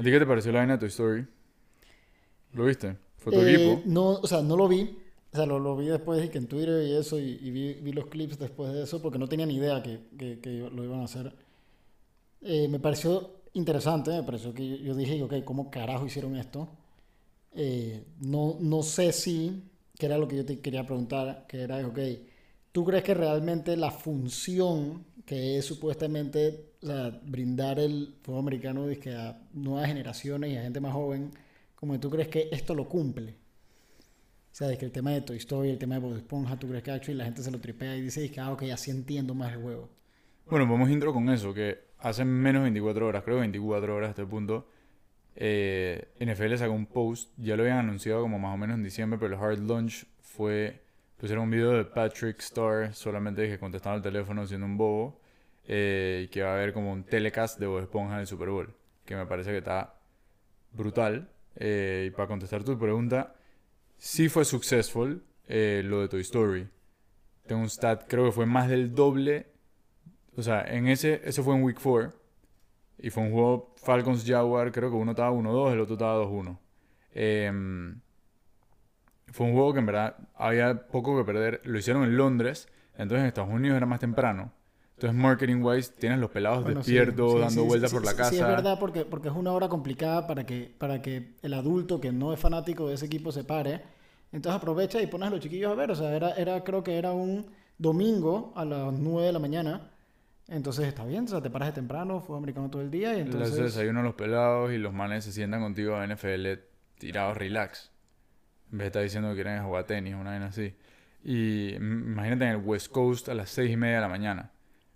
¿A ti qué te pareció la vaina de Toy Story? ¿Lo viste? ¿Fue tu Eh, equipo? No, o sea, no lo vi. O sea, lo, lo vi después y que en Twitter y eso, y, y vi, vi los clips después de eso, porque no tenía ni idea que, que, que lo iban a hacer. Eh, me pareció interesante, me pareció que yo, yo dije, ok, ¿cómo carajo hicieron esto? Eh, no, no sé si, que era lo que yo te quería preguntar, que era, ok, ¿tú crees que realmente la función que es supuestamente o sea, brindar el fútbol americano dizque, a nuevas generaciones y a gente más joven, como que tú crees que esto lo cumple? O sea, que el tema de Toy Story, el tema de Bob Esponja, ¿tú crees que actually la gente se lo tripea y dice, que, ah, ok, así entiendo más el juego? Bueno, vamos intro con eso, que hace menos de 24 horas, creo 24 horas a este punto, eh, NFL sacó un post, ya lo habían anunciado como más o menos en diciembre, pero el Hard Launch fue, pusieron un video de Patrick Starr, solamente que contestando el teléfono siendo un bobo, eh, y que va a haber como un telecast de Bob Esponja en el Super Bowl, que me parece que está brutal. Eh, y para contestar tu pregunta, sí fue successful eh, lo de Toy Story. Tengo un stat, creo que fue más del doble o sea, en ese, ese fue en Week 4. Y fue un juego Falcons Jaguar, creo que uno estaba 1-2, el otro estaba 2-1. Em, fue un juego que en verdad había poco que perder. Lo hicieron en Londres, entonces en Estados Unidos era más temprano. Entonces, marketing wise, tienes los pelados Bueno, sí, despiertos, sí, dando sí, vueltas sí, por la sí, casa. Sí, es verdad, porque, porque es una hora complicada para que, para que el adulto que no es fanático de ese equipo se pare. Entonces aprovecha y pones a los chiquillos a ver. O sea, era, era, creo que era un domingo a las 9 de la mañana. Entonces está bien, o sea, te paras de temprano, fue americano todo el día y entonces... desayuno los pelados y los manes se sientan contigo a NFL tirados relax. En vez de estar diciendo que quieren jugar tenis, una vaina así. Y imagínate en el West Coast a las seis y media de la mañana.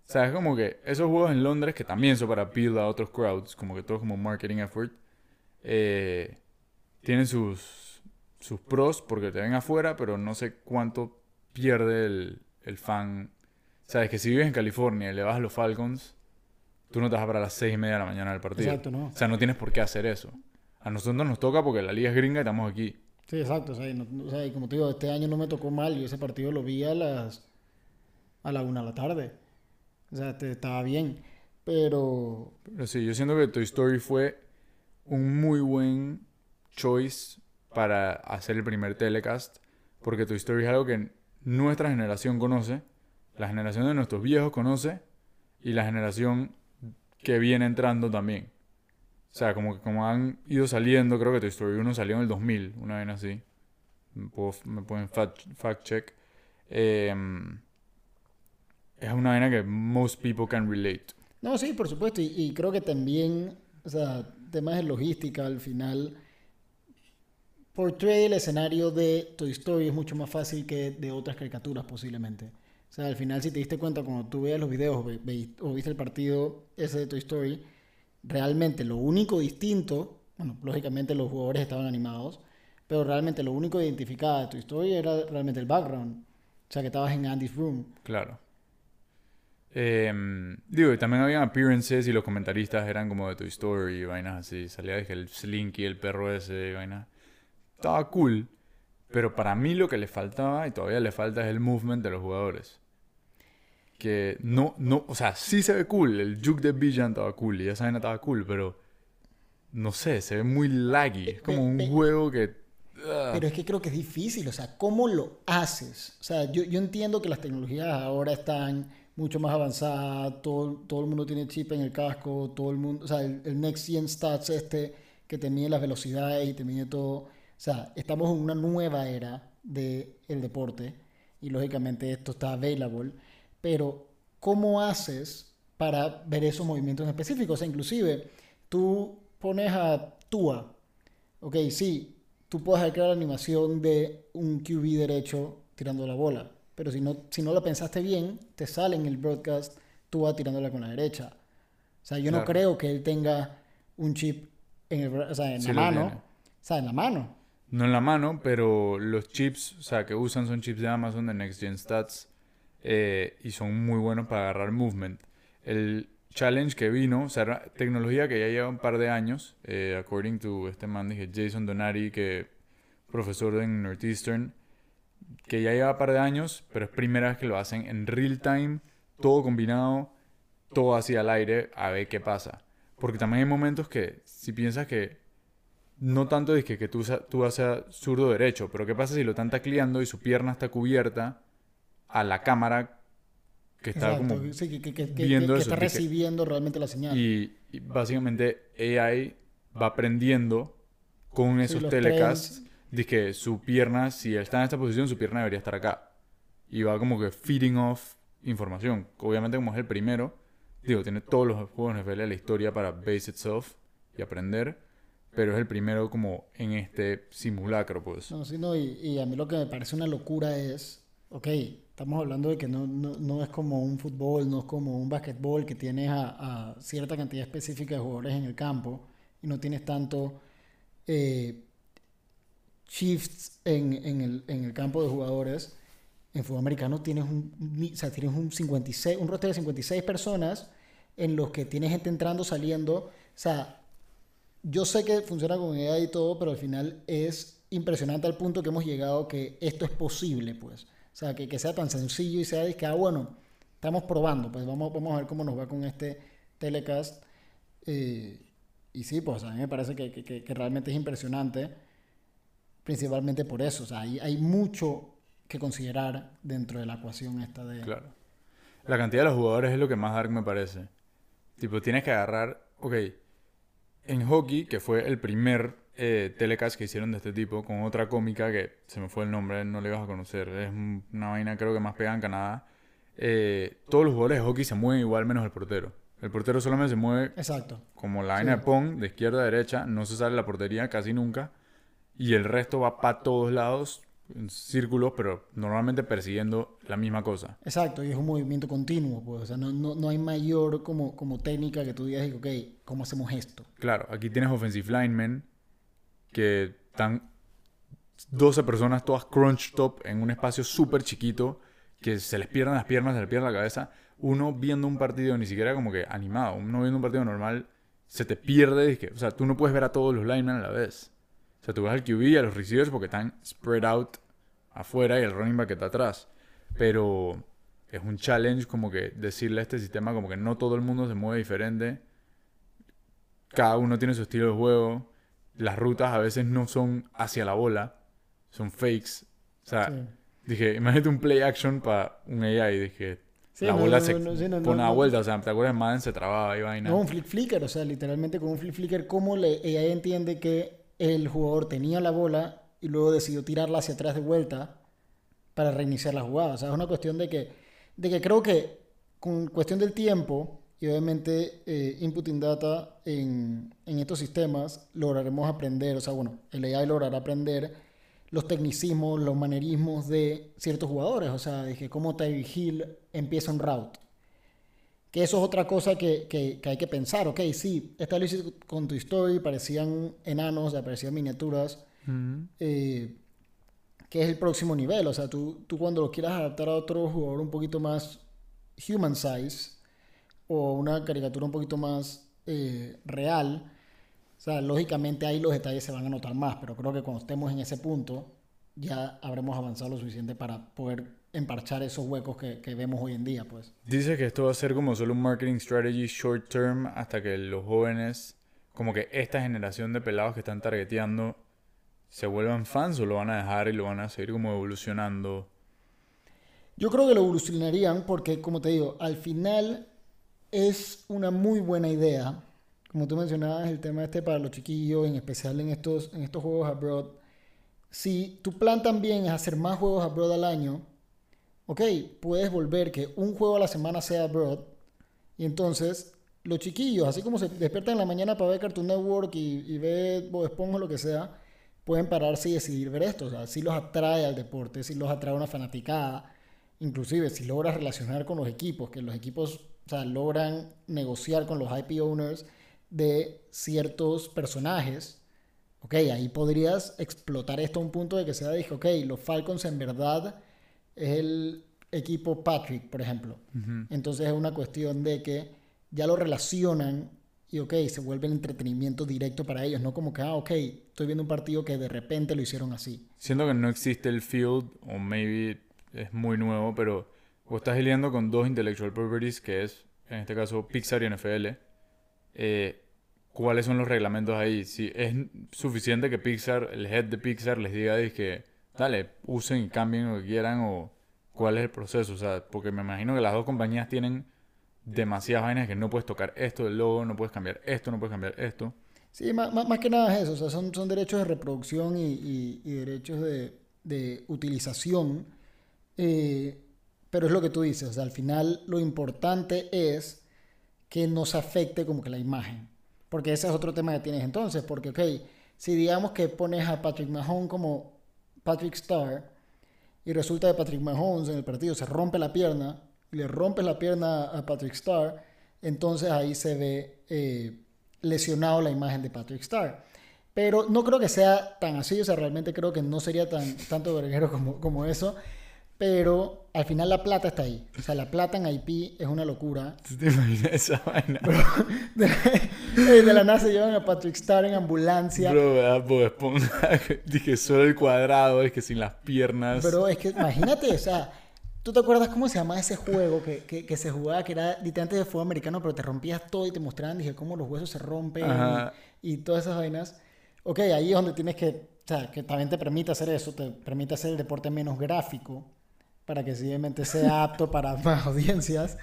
O sea, es como que esos juegos en Londres, que también son para appeal a otros crowds, como que todo como marketing effort, eh, tienen sus, sus pros porque te ven afuera, pero no sé cuánto pierde el, el fan. Sabes que si vives en California y le vas a los Falcons, tú no te vas para las seis y media de la mañana del partido. Exacto, ¿no? O sea, no tienes por qué hacer eso. A nosotros nos toca porque la liga es gringa y estamos aquí. Sí, exacto. O sea, y no- o sea, y como te digo, este año no me tocó mal. Yo ese partido lo vi a las... a la una de la tarde. O sea, te- estaba bien. Pero... Pero sí, yo siento que Toy Story fue un muy buen choice para hacer el primer telecast. Porque Toy Story es algo que nuestra generación conoce, la generación de nuestros viejos conoce y la generación que viene entrando también. O sea, como como han ido saliendo, creo que Toy Story 1 salió en el 2000, una vez así. Me, puedo- pueden fact, fact check. Em, es una vaina que most people can relate. No, sí, por supuesto. Y, y creo que también, o sea, temas de logística al final. Portray el escenario de Toy Story es mucho más fácil que de otras caricaturas posiblemente. O sea, al final si te diste cuenta cuando tú veas los videos ve- ve- o viste el partido ese de Toy Story, realmente lo único distinto, bueno, lógicamente los jugadores estaban animados, pero realmente lo único que identificaba de Toy Story era realmente el background. O sea, que estabas en Andy's room. Claro. Em, digo, también habían appearances y los comentaristas eran como de Toy Story y vainas así. Salía dije, el Slinky, el perro ese, y vainas. Estaba cool. Pero para mí lo que le faltaba, y todavía le falta, es el movement de los jugadores. Que no, no, o sea, sí se ve cool. El juke de Villan estaba cool y esa vaina estaba cool, pero no sé, se ve muy laggy. Es como un juego que. Pero es que creo que es difícil, o sea, ¿cómo lo haces? O sea, yo, yo entiendo que las tecnologías ahora están mucho más avanzadas, todo, todo el mundo tiene chip en el casco, todo el mundo, o sea, el, el Next Gen Stats este que te mide las velocidades y te mide todo, o sea, estamos en una nueva era del deporte y lógicamente esto está available, pero ¿cómo haces para ver esos movimientos en específico? O sea, inclusive tú pones a Tua, Ok, sí, tú puedes crear la animación de un QB derecho tirando la bola, pero si no, si no la pensaste bien, te sale en el broadcast tú vas tirándola con la derecha. O sea, yo no creo que él tenga un chip en, el bra- o sea, en Sí la mano. tiene. O sea, en la mano. No en la mano, pero los chips, o sea, que usan son chips de Amazon de Next Gen Stats eh, y son muy buenos para agarrar movement. El challenge que vino, o sea, tecnología que ya lleva un par de años, eh, according to este man, dije Jason Donati, que profesor en Northeastern, que ya lleva un par de años, pero es primera vez que lo hacen en real time, todo combinado, todo así al aire, a ver qué pasa. Porque también hay momentos que, si piensas que no tanto es que, que tú, tú vas a zurdo derecho, pero ¿qué pasa si lo están tacleando y su pierna está cubierta a la cámara que está Exacto, como... sí, que, que- que- que- viendo que eso, está recibiendo realmente la señal. Y, y básicamente AI va aprendiendo con esos telecasts que su pierna, si está en esta posición, su pierna debería estar acá. Y va como que feeding off información. Obviamente como es el primero, digo, tiene todos los juegos NFL de la historia para base itself y aprender, pero es el primero como en este simulacro, pues. No, sí, no, y, y a mí lo que me parece una locura es, ok, estamos hablando de que no, no, no es como un fútbol, no es como un basquetbol que tienes a, a cierta cantidad específica de jugadores en el campo y no tienes tanto eh, shifts en, en el, en el campo de jugadores. En fútbol americano tienes un, o sea, tienes un 56, un roster de 56 personas en los que tienes gente entrando, saliendo. O sea, yo sé que funciona con AI y todo, pero al final es impresionante al punto que hemos llegado que esto es posible, pues. O sea, que, que sea tan sencillo y sea que, ah, bueno, estamos probando, pues vamos, vamos a ver cómo nos va con este telecast. Eh, y sí, pues a mí me parece que- que- que realmente es impresionante, principalmente por eso. O sea, hay, hay mucho que considerar dentro de la ecuación esta de... Claro. La cantidad de los jugadores es lo que más dark me parece. Tipo, tienes que agarrar. Ok. En hockey, que fue el primer eh, telecast que hicieron de este tipo, con otra cómica que se me fue el nombre, no le ibas a conocer. Es un- una vaina, creo que más pegada en Canadá. Eh, todos los jugadores de hockey se mueven igual, menos el portero. El portero solamente se mueve Exacto. como la vaina Sí. de Pong, de izquierda a derecha, no se sale la portería casi nunca. Y el resto va para todos lados, en círculos, pero normalmente persiguiendo la misma cosa. Exacto, y es un movimiento continuo, pues. O sea, no, no, no hay mayor como, como técnica que tú digas, ok, ¿cómo hacemos esto? Claro, aquí tienes offensive linemen que están 12 personas todas crunched up en un espacio súper chiquito que se les pierden las piernas, se les pierde la cabeza. Uno viendo un partido ni siquiera como que animado, uno viendo un partido normal se te pierde, o sea, tú no puedes ver a todos los linemen a la vez. O sea, tú ves al QB y a los receivers porque están spread out afuera y el running back está atrás. Pero es un challenge como que decirle a este sistema como que no todo el mundo se mueve diferente. Cada uno tiene su estilo de juego. Las rutas a veces no son hacia la bola, son fakes. O sea, Sí. dije, imagínate un play action para un AI. Dije, Sí, la no, bola no, se no, sí, pone a vuelta. O sea, ¿te acuerdas? Madden se trababa y vaina. No, un flick flicker, o sea, literalmente con un flick flicker, ¿cómo le, ella entiende que el jugador tenía la bola y luego decidió tirarla hacia atrás de vuelta para reiniciar la jugada? O sea, es una cuestión de que, de que creo que con cuestión del tiempo y obviamente eh, inputting data en, en estos sistemas, lograremos aprender, o sea, bueno, el AI logrará aprender los tecnicismos, los manerismos de ciertos jugadores, o sea, que cómo Tyreek Hill empieza un route. Que eso es otra cosa que, que- que hay que pensar. Ok, sí, esta lo con tu story, parecían enanos, parecían miniaturas. Eh, que es el próximo nivel. O sea, tú, tú cuando lo quieras adaptar a otro jugador un poquito más human size o una caricatura un poquito más eh, real, o sea, lógicamente ahí los detalles se van a notar más, pero creo que cuando estemos en ese punto ya habremos avanzado lo suficiente para poder emparchar esos huecos que, que vemos hoy en día, pues. Dice que esto va a ser como solo un marketing strategy short term hasta que los jóvenes, como que esta generación de pelados que están targeteando, se vuelvan fans o lo van a dejar y lo van a seguir como evolucionando. Yo creo que lo evolucionarían porque, como te digo, al final es una muy buena idea. Como tú mencionabas, el tema este para los chiquillos, en especial en estos, en estos juegos abroad. Si tu plan también es hacer más juegos abroad al año, ok, puedes volver que un juego a la semana sea abroad. Y entonces, los chiquillos, así como se despiertan en la mañana para ver Cartoon Network y, y ver Bob Esponja o lo que sea, pueden pararse y decidir ver esto. O sea, si los atrae al deporte, si los atrae una fanaticada. Inclusive, si logras relacionar con los equipos, que los equipos o sea, logran negociar con los IP owners de ciertos personajes, ok, ahí podrías explotar esto a un punto de que sea, dije, ok, los Falcons en verdad es el equipo Patrick, por ejemplo. Entonces es una cuestión de que ya lo relacionan y, ok, se vuelve el entretenimiento directo para ellos, no como que, ah, ok, estoy viendo un partido que de repente lo hicieron así. Siento que no existe el field, o maybe es muy nuevo, pero vos estás lidiando con dos intellectual properties, que es, en este caso, Pixar y NFL. Eh, cuáles son los reglamentos ahí. Si es suficiente que Pixar, el head de Pixar les diga que, dale, usen y cambien lo que quieran o cuál es el proceso. O sea, porque me imagino que las dos compañías tienen demasiadas vainas que no puedes tocar esto del logo, no puedes cambiar esto, no puedes cambiar esto. Sí, más, más, que nada es eso, o sea, son, son derechos de reproducción y, y, derechos de, de utilización, eh, pero es lo que tú dices, o sea, al final lo importante es que no se afecte como que la imagen, porque ese es otro tema que tienes entonces, porque, ok, si digamos que pones a Patrick Mahomes como Patrick Starr y resulta que Patrick Mahomes en el partido se rompe la pierna, le rompes la pierna a Patrick Starr, entonces ahí se ve... Eh, lesionado la imagen de Patrick Starr. Pero no creo que sea tan así, o sea, realmente creo que no sería tan tanto verguero como, como eso. Pero al final la plata está ahí. O sea, la plata en IP es una locura. ¿Tú te imaginas esa vaina? de, la nada se llevan a Patrick Starr en ambulancia. Bro, Bob Dije, solo el cuadrado, es que sin las piernas. Pero es que imagínate, o sea, ¿Tú te acuerdas cómo se llamaba ese juego que, que, que se jugaba, que era literalmente de fútbol americano, pero te rompías todo y te mostraban, dije, cómo los huesos se rompen y, todas esas vainas? Ok, ahí es donde tienes que, o sea, que también te permite hacer eso, te permite hacer el deporte menos gráfico, para que simplemente sea apto para más audiencias.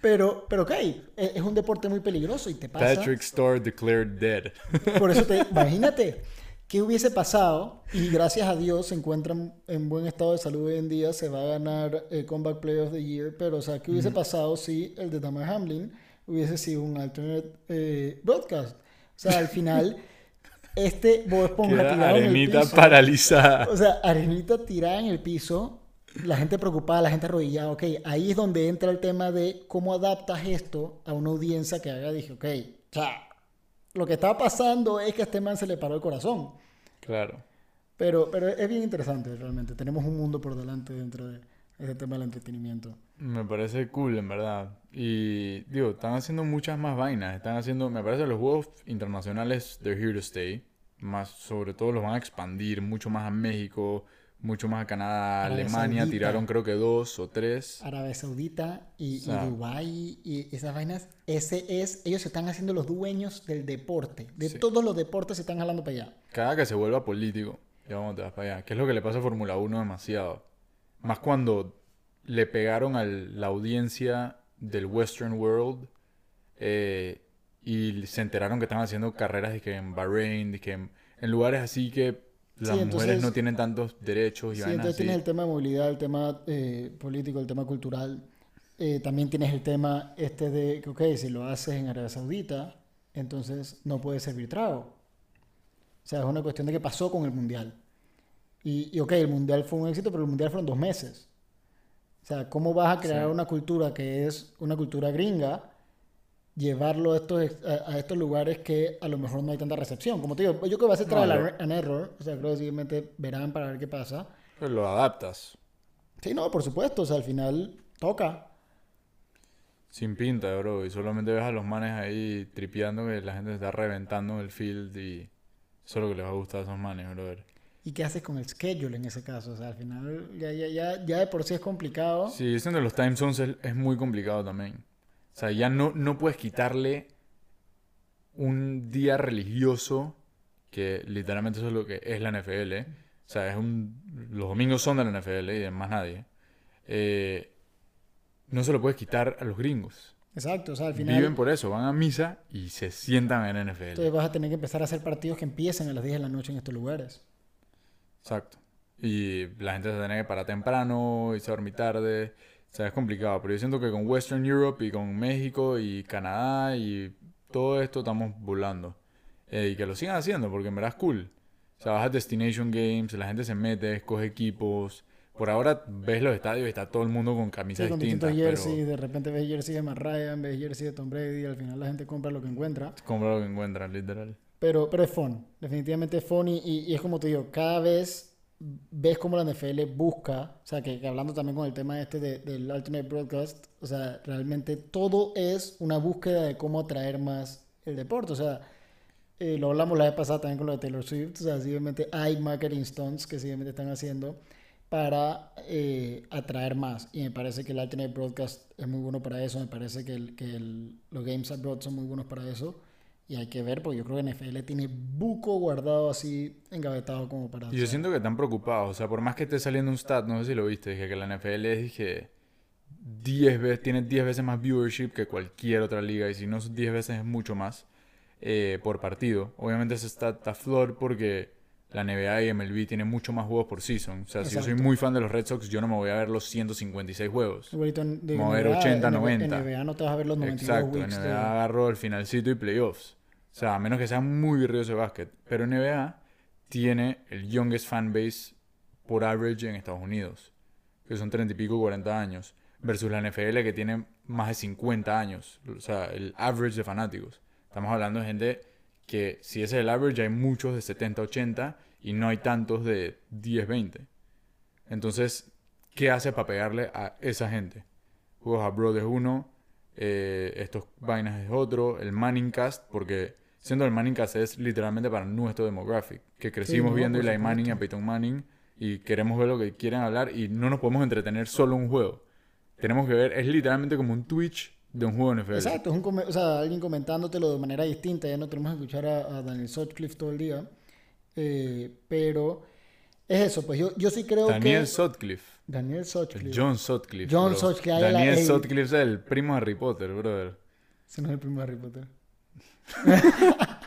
Pero, pero ok, e, es, un deporte muy peligroso y te pasa... Patrick Starr declared dead. Por eso te, imagínate, ¿Qué hubiese pasado? Y gracias a Dios se encuentran en buen estado de salud hoy en día, se va a ganar el Comeback Player of the Year, pero o sea, ¿qué hubiese pasado si el de Damar Hamlin hubiese sido un alternate eh, broadcast? O sea, al final, este Bob Esponja tirado en el piso, paralizada. O sea, arenita tirada en el piso, la gente preocupada, la gente arrodillada, ok, ahí es donde entra el tema de cómo adaptas esto a una audiencia que haga, dije, ok, o sea, lo que estaba pasando es que a este man se le paró el corazón. Claro. Pero, pero es bien interesante realmente. Tenemos un mundo por delante dentro de ese tema del entretenimiento. Me parece cool, en verdad. Y digo, están haciendo muchas más vainas. Están haciendo, me parece, los juegos internacionales, they're here to stay. Más, sobre todo los van a expandir mucho más a México, mucho más a Canadá, Alemania, tiraron creo que dos o tres. Arabia Saudita y, Dubái y esas vainas. Ese es, ellos se están haciendo los dueños del deporte. De todos los deportes se están jalando para allá. Cada que se vuelva político, ya vamos te vas para allá. ¿Qué es lo que le pasa a Fórmula 1 demasiado? Más cuando le pegaron a la audiencia del Western World eh, y se enteraron que estaban haciendo carreras de que en Bahrein, de que en lugares así que las mujeres no tienen tantos derechos. Y sí, entonces tienes el tema de movilidad, el tema eh, político, el tema cultural. Eh, también tienes el tema este de que, ok, si lo haces en Arabia Saudita, entonces no puedes servir trago. O sea, es una cuestión de qué pasó con el Mundial. Y, y, ok, el Mundial fue un éxito, pero el Mundial fueron dos meses. O sea, ¿cómo vas a crear una cultura que es una cultura gringa llevarlo a estos, a, estos lugares que a lo mejor no hay tanta recepción. Como te digo, yo creo que va a ser trial and error. O sea, creo que simplemente verán para ver qué pasa. Pero lo adaptas. Sí, no, por supuesto. O sea, al final toca. Sin pinta, bro. Y solamente ves a los manes ahí tripeando que la gente está reventando en el field y eso es lo que les va a gustar a esos manes, bro. ¿Y qué haces con el schedule en ese caso? O sea, al final ya, ya, ya, ya de por sí es complicado. Sí, eso de los time zones es muy complicado también. O sea, ya no, no puedes quitarle un día religioso, que literalmente eso es lo que es la NFL. O sea, es un, los domingos son de la NFL y de más nadie. Eh, no se lo puedes quitar a los gringos. Exacto, o sea, al final... Viven por eso, van a misa y se sientan en NFL. Entonces vas a tener que empezar a hacer partidos que empiecen a las 10 de la noche en estos lugares. Exacto. Y la gente se tiene que parar temprano y se dormir tarde. O sea, es complicado, pero yo siento que con Western Europe y con México y Canadá y todo esto estamos volando. Eh, y que lo sigan haciendo, porque en verdad es cool. O sea, vas a Destination Games, la gente se mete, escoge equipos. Por ahora ves los estadios y está todo el mundo con camisas sí, con distintas. Jersey, de repente ves jersey de Matt Ryan, ves jersey de Tom Brady, y al final la gente compra lo que encuentra. Compra lo que encuentra, literal. Pero, pero es fun, definitivamente es fun y, y es como te digo, cada vez ves cómo la NFL busca, o sea, que, hablando también con el tema este del Ultimate Broadcast, o sea, realmente todo es una búsqueda de cómo atraer más el deporte, o sea, eh, lo hablamos la vez pasada también con lo de Taylor Swift, o sea, simplemente hay marketing stunts que simplemente están haciendo para eh, atraer más, y me parece que el Ultimate Broadcast es muy bueno para eso, me parece que, el, que el, los Games Abroad son muy buenos para eso, Y hay que ver, porque yo creo que NFL tiene buco guardado así, engavetado como para... Y yo siento que están preocupados. O sea, por más que esté saliendo un stat, no sé si lo viste, dije que la NFL es, dije, 10 veces, tiene 10 veces más viewership que cualquier otra liga. Y si no es 10 veces es mucho más eh, por partido. Obviamente ese stat está flor porque la NBA y MLB tienen mucho más juegos por season. O sea, si yo soy muy fan de los Red Sox, yo no me voy a ver los 156 juegos. Igualito en- de Mover NBA, 80, en 90. NBA no te vas a ver los 92 Exacto, weeks. NBA de- agarró el finalcito y playoffs. O sea, a menos que sea muy virrioso de básquet. Pero NBA tiene el youngest fan base por average en Estados Unidos, que son 30 y pico, 40 años, versus la NFL que tiene más de 50 años. O sea, el average de fanáticos. Estamos hablando de gente que, si ese es el average, hay muchos de 70, 80 y no hay tantos de 10, 20. Entonces, ¿qué hace para pegarle a esa gente? Juegos Abroad es uno, eh, estos vainas es otro, el Manning Cast, porque siendo el Manning Cast es literalmente para nuestro demographic, que crecimos no, viendo Eli Manning y a. Peyton Manning y queremos ver lo que quieren hablar y no nos podemos entretener solo un juego. Tenemos que ver, es literalmente como un Twitch de un juego NFL. Exacto, es un o sea, alguien comentándotelo de manera distinta. Ya no tenemos que escuchar a, a Daniel Sutcliffe todo el día. Eh, pero es eso, pues yo, yo sí creo Daniel que... Sutcliffe. Daniel Sutcliffe. John Sutcliffe. John. Sutcliffe, la- Daniel. Sutcliffe es el primo de Harry Potter, brother. Ese no es el primo de Harry Potter.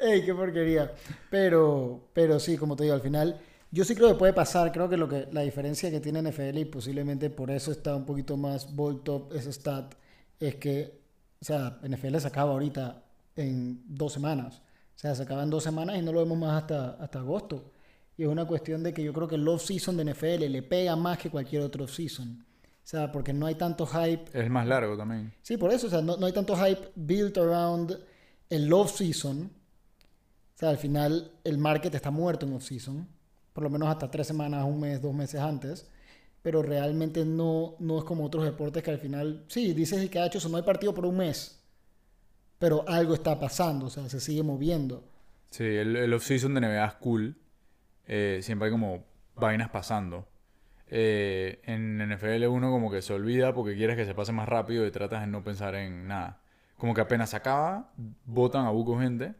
Ey, qué porquería. Pero, pero sí, como te digo, al final, yo sí creo que puede pasar. Creo que lo que la diferencia que tiene NFL y posiblemente por eso está un poquito más bolt up ese stat es que, o sea, NFL se acaba ahorita en dos semanas. O sea, se acaba en dos semanas y no lo vemos más hasta, hasta agosto. Y es una cuestión de que yo creo que el off-season de NFL le pega más que cualquier otro off-season. O sea, porque no hay tanto hype Es más largo también. Sí, por eso, o sea, no, no hay tanto hype built around el off-season. O sea, al final el market está muerto en off-season, por lo menos hasta tres semanas, un mes, dos meses antes. Pero realmente no, no es como otros deportes que al final, sí, dices que ha hecho eso, no hay partido por un mes. Pero algo está pasando, o sea, se sigue moviendo. Sí, el, el off-season de NBA es cool. Eh, siempre hay como vainas pasando. Eh, en NFL uno como que se olvida porque quieres que se pase más rápido y tratas de no pensar en nada. Como que apenas se acaba, votan a buco gente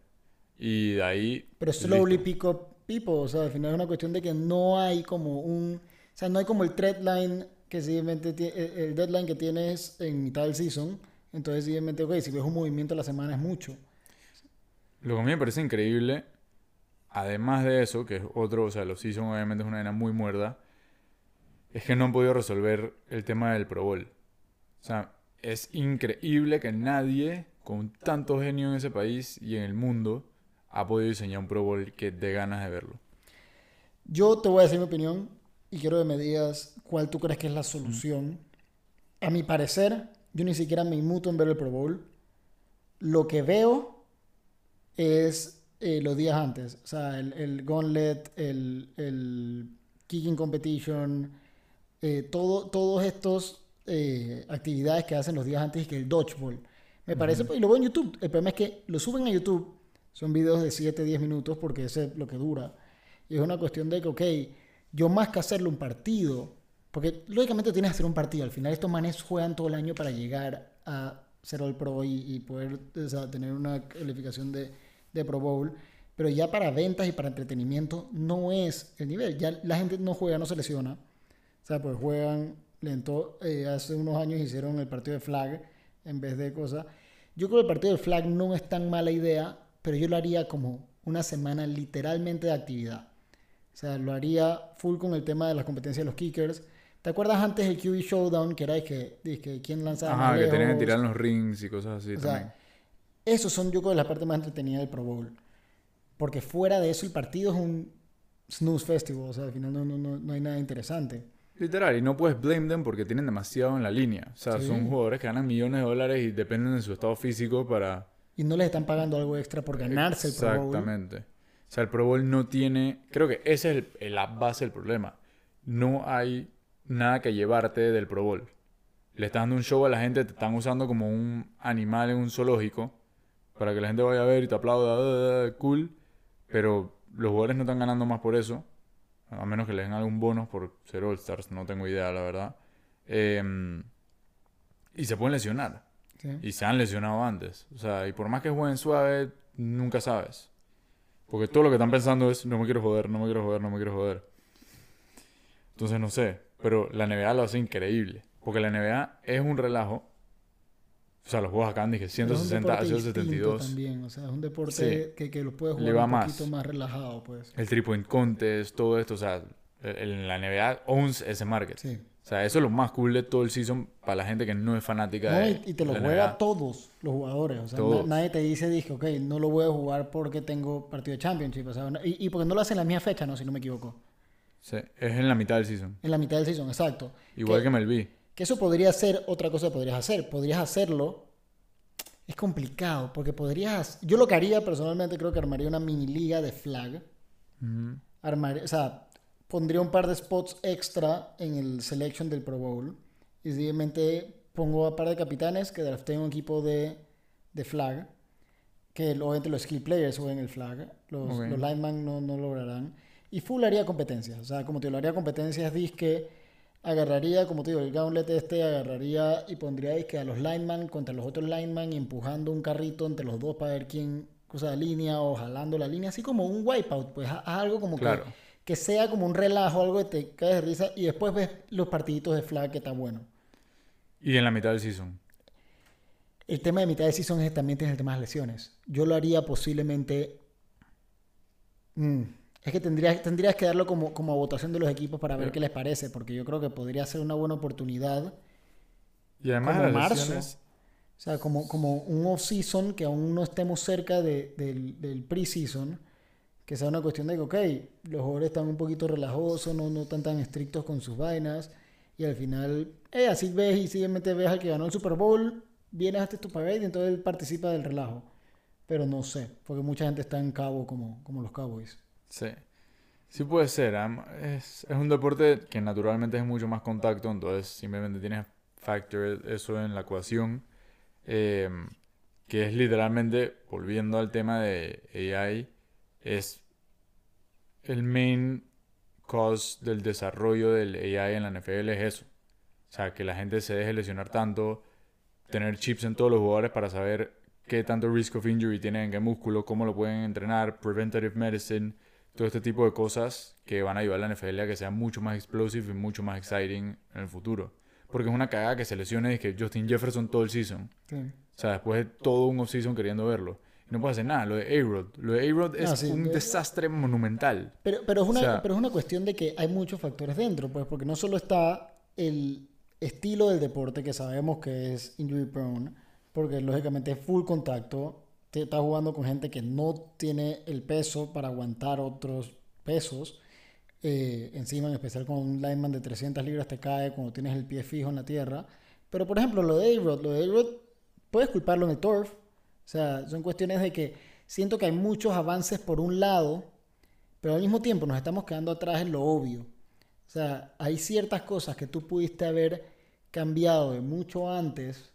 y de ahí... Pero slowly pick up people, o sea, al final es una cuestión de que no hay como un, o sea, no hay como el deadline que simplemente el el deadline que tienes en mitad del season, entonces simplemente, ok, si ves un movimiento a la semana es mucho. Lo que a mí me parece increíble, además de eso, que es otro, o sea, el off-season obviamente es una vaina muy muerda, es que no han podido resolver el tema del Pro Bowl. O sea, es increíble que nadie con tanto genio en ese país y en el mundo ha podido diseñar un Pro Bowl que dé ganas de verlo. Yo te voy a decir mi opinión y quiero que me digas cuál tú crees que es la solución. A mi parecer, yo ni siquiera me inmuto en ver el Pro Bowl. Lo que veo es eh, los días antes. O sea, el, el gauntlet, el, el kicking competition, eh, todo, todos estos eh, actividades que hacen los días antes y que el dodgeball. Me parece, y lo veo en YouTube. El problema es que lo suben a YouTube. Son videos de 7, 10 minutos porque ese es lo que dura. Y es una cuestión de que, ok, yo más que hacerle un partido, porque lógicamente tienes que hacer un partido. Al final estos manes juegan todo el año para llegar a ser All Pro y, y poder o sea, tener una calificación de, de Pro Bowl. Pero ya para ventas y para entretenimiento no es el nivel. Ya la gente no juega, no se lesiona. O sea, pues juegan lento. Eh, hace unos años hicieron el partido de flag en vez de cosas. Yo creo que el partido de flag no es tan mala idea, pero yo lo haría como una semana literalmente de actividad. O sea, lo haría full con el tema de las competencias de los kickers. ¿Te acuerdas antes el QB Showdown, que era de que, de que quién lanzaba Ajá, más que tenían que lejos? tirar en los rings y cosas así O también. sea, esos son yo creo la parte más entretenida del Pro Bowl. Porque fuera de eso el partido es un snooze festival. O sea, al final no, no, no, no hay nada interesante. Literal, y no puedes blame them porque tienen demasiado en la línea. O sea, Sí. son jugadores que ganan millones de dólares y dependen de su estado físico para... Y no les están pagando algo extra por ganarse el Pro Bowl. Exactamente. O sea, el Pro Bowl no tiene... Creo que esa es el- la base del problema. No hay nada que llevarte del Pro Bowl. Le estás dando un show a la gente, te están usando como un animal en un zoológico para que la gente vaya a ver y te aplauda, "Ah, ah, cool. Pero los jugadores no están ganando más por eso. A menos que les den algún bonus por ser All-Stars, no tengo idea, la verdad. Em, y se pueden lesionar. Sí. Y se han lesionado antes. O sea, y por más que jueguen suave, nunca sabes. Porque todo lo que están pensando es, no me quiero joder, no me quiero joder, no me quiero joder. Entonces no sé. Pero la NBA lo hace increíble. Porque la NBA es un relajo. O sea, los juegos acá dije Pero es un 160 a deporte distinto 172. También, o sea, es un deporte Sí. que, que lo puedes Le jugar va un poquito más relajado, pues. El three point contest, todo esto. O sea, en la NBA owns ese market. Sí. O sea, eso es lo más cool de todo el season para la gente que no es fanática No, de y, y te lo la juega NBA. todos los jugadores. O sea, na- nadie te dice, dije, ok, no lo voy a jugar porque tengo partido de Championship. O sea, no- y, y porque no lo hacen en la misma fecha, no, si no me equivoco. Sí, es en la mitad del season. En la mitad del season, exacto. Igual que, que MLB. Que eso podría ser otra cosa que podrías hacer. Podrías hacerlo. Es complicado, porque podrías. Yo lo que haría personalmente, creo que armaría una mini liga de flag. Ujú. Armaría, o sea, pondría un par de spots extra en el selection del Pro Bowl. Y simplemente pongo a par de capitanes que drafteen un equipo de, de flag. Que obviamente los skill players jueguen el flag. Los, Ok. los linemen no, no lograrán. Y full haría competencias. O sea, como te lo haría competencias, disque. Agarraría, como te digo, el gauntlet este, agarraría y pondría disque a los linemen contra los otros linemen empujando un carrito entre los dos para ver quién cruza la línea o jalando la línea, así como un wipeout, pues haz algo como Claro. que, que sea como un relajo, algo que te caes de risa y después ves los partiditos de flag que está bueno. Y en la mitad del season. El tema de mitad de season es, también tienes el tema de las lesiones. Yo lo haría posiblemente. mm, es que tendrías, tendrías que darlo como, como a votación de los equipos para ver qué les parece, porque yo creo que podría ser una buena oportunidad. Y además Como marzo. lesiones- O sea, como, como un off-season que aún no estemos cerca de- del, del pre-season, que sea una cuestión de que, ok, los jugadores están un poquito relajosos, no, no están tan estrictos con sus vainas, y al final, eh, así ves y simplemente ves al que ganó el Super Bowl, vienes hasta tu parade y entonces él participa del relajo. Pero no sé, porque mucha gente está en cabo como, como los Cowboys. Sí. Sí puede ser. am- Es, es un deporte que naturalmente es mucho más contacto, entonces simplemente tienes factor eso en la ecuación. eh, que es literalmente, volviendo al tema de AI, es el main cause del desarrollo del AI en la NFL es eso. O sea, que la gente se deje lesionar tanto, tener chips en todos los jugadores para saber qué tanto risk of injury tienen en qué músculo, cómo lo pueden entrenar, preventative medicine, todo este tipo de cosas que van a ayudar a la NFL a que sea mucho más explosive y mucho más exciting en el futuro. Porque es una cagada que se lesione y que Justin Jefferson todo el season. Sí. O sea, después de todo un offseason queriendo verlo. Y no puede hacer nada. Lo de A-Rod. Lo de A-Rod es sí, un de- desastre monumental. Pero, pero, es una, O sea- pero es una cuestión de que hay muchos factores dentro, pues, porque no solo está el estilo del deporte, que sabemos que es injury prone, porque lógicamente es full contacto, te estás jugando con gente que no tiene el peso para aguantar otros pesos, eh, encima en especial con un lineman de 300 libras te cae cuando tienes el pie fijo en la tierra. Pero por ejemplo, lo de A-Rod, lo de A-Rod, puedes culparlo en el turf. O sea, son cuestiones de que siento que hay muchos avances por un lado, pero al mismo tiempo nos estamos quedando atrás en lo obvio. O sea, hay ciertas cosas que tú pudiste haber cambiado de mucho antes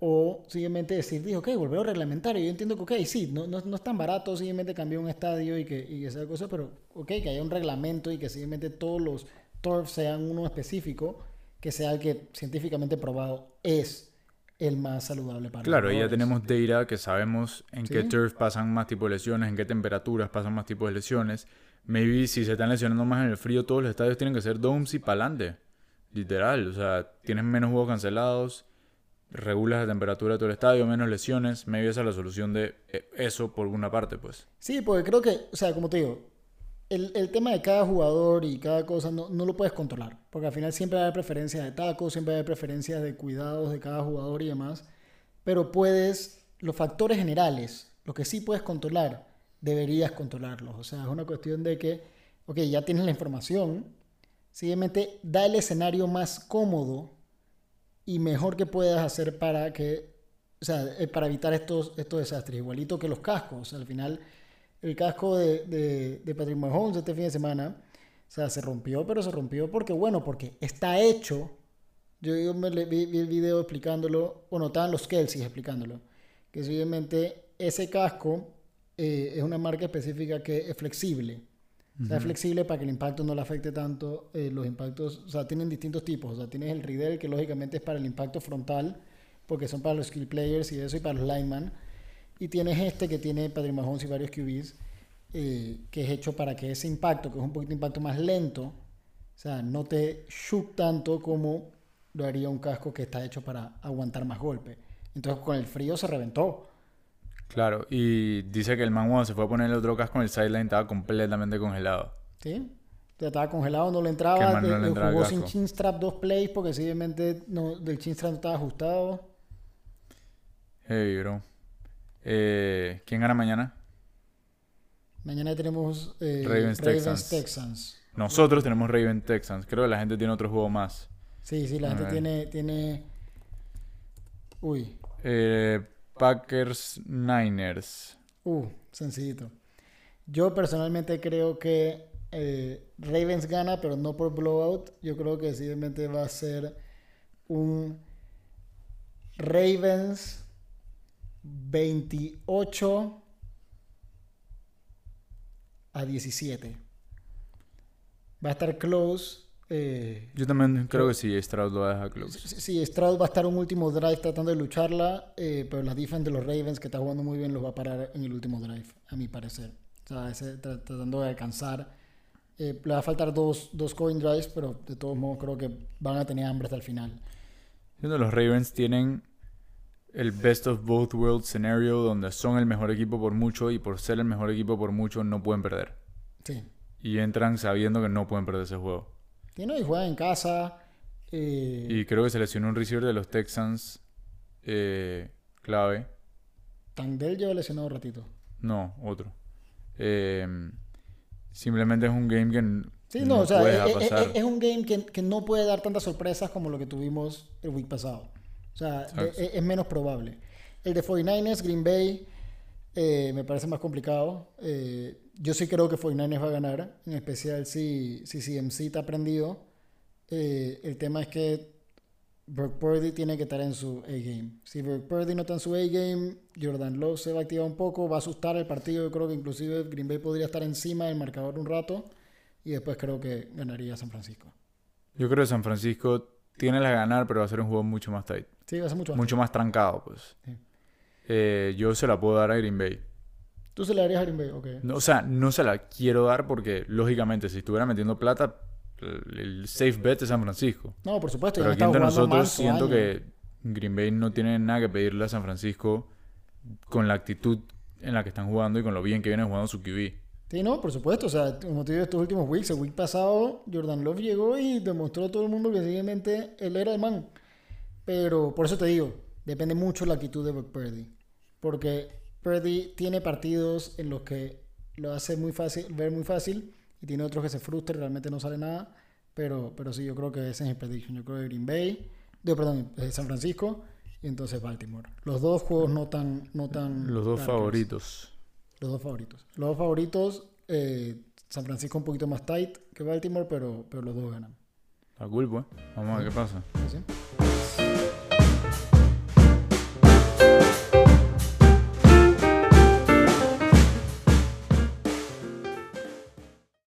o simplemente decir, dijo, ok, volver a reglamentario. Yo entiendo que, ok, sí, no, no, no es tan barato simplemente cambiar un estadio y que, y esa cosa, pero, ok, que haya un reglamento y que simplemente todos los turfs sean uno específico, que sea el que científicamente probado es el más saludable para Claro, y ya tenemos data que sabemos en qué turf pasan más tipos de lesiones, en qué temperaturas pasan más tipos de lesiones. Maybe si se están lesionando más en el frío, todos los estadios tienen que ser domes y pa'lante. Literal, o sea, tienes menos juegos cancelados, regulas la temperatura de todo el estadio, menos lesiones. Maybe esa es la solución de eh, eso por una parte, pues. Sí, porque creo que, o sea, como te digo, el, el tema de cada jugador y cada cosa no, no lo puedes controlar, porque al final siempre haber preferencias de tacos, siempre haber preferencias de cuidados de cada jugador y demás, pero puedes, los factores generales, lo que sí puedes controlar, deberías controlarlos. O sea, es una cuestión de que, ok, ya tienes la información, simplemente da el escenario más cómodo y mejor que puedas hacer para que, o sea, eh, para evitar estos, estos desastres, igualito que los cascos. Al final, el casco de, de, de Patrick Mahomes este fin de semana, o sea, se rompió, pero se rompió porque, bueno, porque está hecho. Yo, yo me le- vi, vi el video explicándolo, bueno, estaban los Kelsey explicándolo, que simplemente ese casco eh, es una marca específica que es flexible. O sea, es flexible para que el impacto no le afecte tanto. eh, los impactos, o sea, tienen distintos tipos. O sea, tienes el Ridel, que lógicamente es para el impacto frontal, porque son para los skill players y eso, y para los linemen. Y tienes este que tiene Patrick Mahomes y varios QBs, eh, que es hecho para que ese impacto, que es un poquito de impacto más lento, o sea, no te shoot tanto como lo haría un casco que está hecho para aguantar más golpe. Entonces con el frío se reventó. Claro, y dice que el man cuando se fue a poner el otro casco en el sideline estaba completamente congelado. ¿Sí? Ya estaba congelado, no le entraba. Que no le eh, entraba el jugó casco. sin chin strap dos plays porque simplemente no, del chin strap no estaba ajustado. Hey, bro. Eh, ¿Quién gana mañana? Mañana tenemos eh, Ravens, Texans. Texans. Nosotros tenemos Raven Texans. Creo que la gente tiene otro juego más. Sí, sí, la gente tiene, tiene... Uy, Eh, Packers Niners. uh, sencillito. Yo personalmente creo que eh, Ravens gana, pero no por blowout. Yo creo que simplemente va a ser un Ravens 28 a 17. Va a estar close. Eh, Yo también creo que sí, Stroud lo va a dejar close. Sí, sí, Stroud va a estar un último drive tratando de lucharla, eh, pero la defense de los Ravens, que está jugando muy bien, los va a parar en el último drive, a mi parecer. O sea, ese tra- tratando de alcanzar. Eh, le va a faltar dos, dos coin drives, pero de todos modos creo que van a tener hambre hasta el final. Los Ravens tienen el best of both worlds scenario donde son el mejor equipo por mucho y por ser el mejor equipo por mucho no pueden perder. Sí. Y entran sabiendo que no pueden perder ese juego. Tiene y juega en casa. eh, Y creo que se lesionó un receiver de los Texans eh, clave. Tangdell lleva lesionado un ratito. No, otro. Eh, simplemente es un game que Sí, no, o sea, puedes es, dejar es- pasar. es- es un game que, que no puede dar tantas sorpresas como lo que tuvimos el week pasado. O sea, de- es, es menos probable. El de 49ers, Green Bay, me parece más complicado. Eh, yo sí creo que 49ers va a ganar, en especial si, si CMC está prendido. Eh, el tema es que Brock Purdy tiene que estar en su A-game. Si Brock Purdy no está en su A-game, Jordan Love se va a activar un poco, va a asustar el partido. Yo creo que inclusive Green Bay podría estar encima del marcador un rato y después creo que ganaría San Francisco. Yo creo que San Francisco tiene la ganar, pero va a ser un juego mucho más tight. Sí, va a ser mucho más. Mucho más trancado, pues. Sí. Eh, yo se la puedo dar a Green Bay. ¿Tú se le darías a Green Bay? Ok. No, o sea, no se la quiero dar porque, lógicamente, si estuviera metiendo plata, el, safe bet es San Francisco. No, por supuesto. Pero aquí entre nosotros siento año. que Green Bay no tiene nada que pedirle a San Francisco con la actitud en la que están jugando y con lo bien que viene jugando su QB. Sí, no, por supuesto. O sea, como te digo, estos últimos weeks, el week pasado, Jordan Love llegó y demostró a todo el mundo que simplemente él era el man. Pero por eso te digo, depende mucho la actitud de Brock Purdy. Porque Purdy tiene partidos en los que lo hace muy fácil, ver muy fácil, y tiene otros que se frustra y realmente no sale nada. Pero, pero sí, yo creo que ese es mi prediction. Yo creo que Green Bay, digo, perdón, eh, San Francisco y entonces Baltimore. Los dos juegos no tan... No tan Los dos darkers. favoritos. Los dos favoritos. Los dos favoritos, eh, San Francisco un poquito más tight que Baltimore, pero, pero los dos ganan. Está cool, pues. Vamos a ver qué pasa. ¿Sí?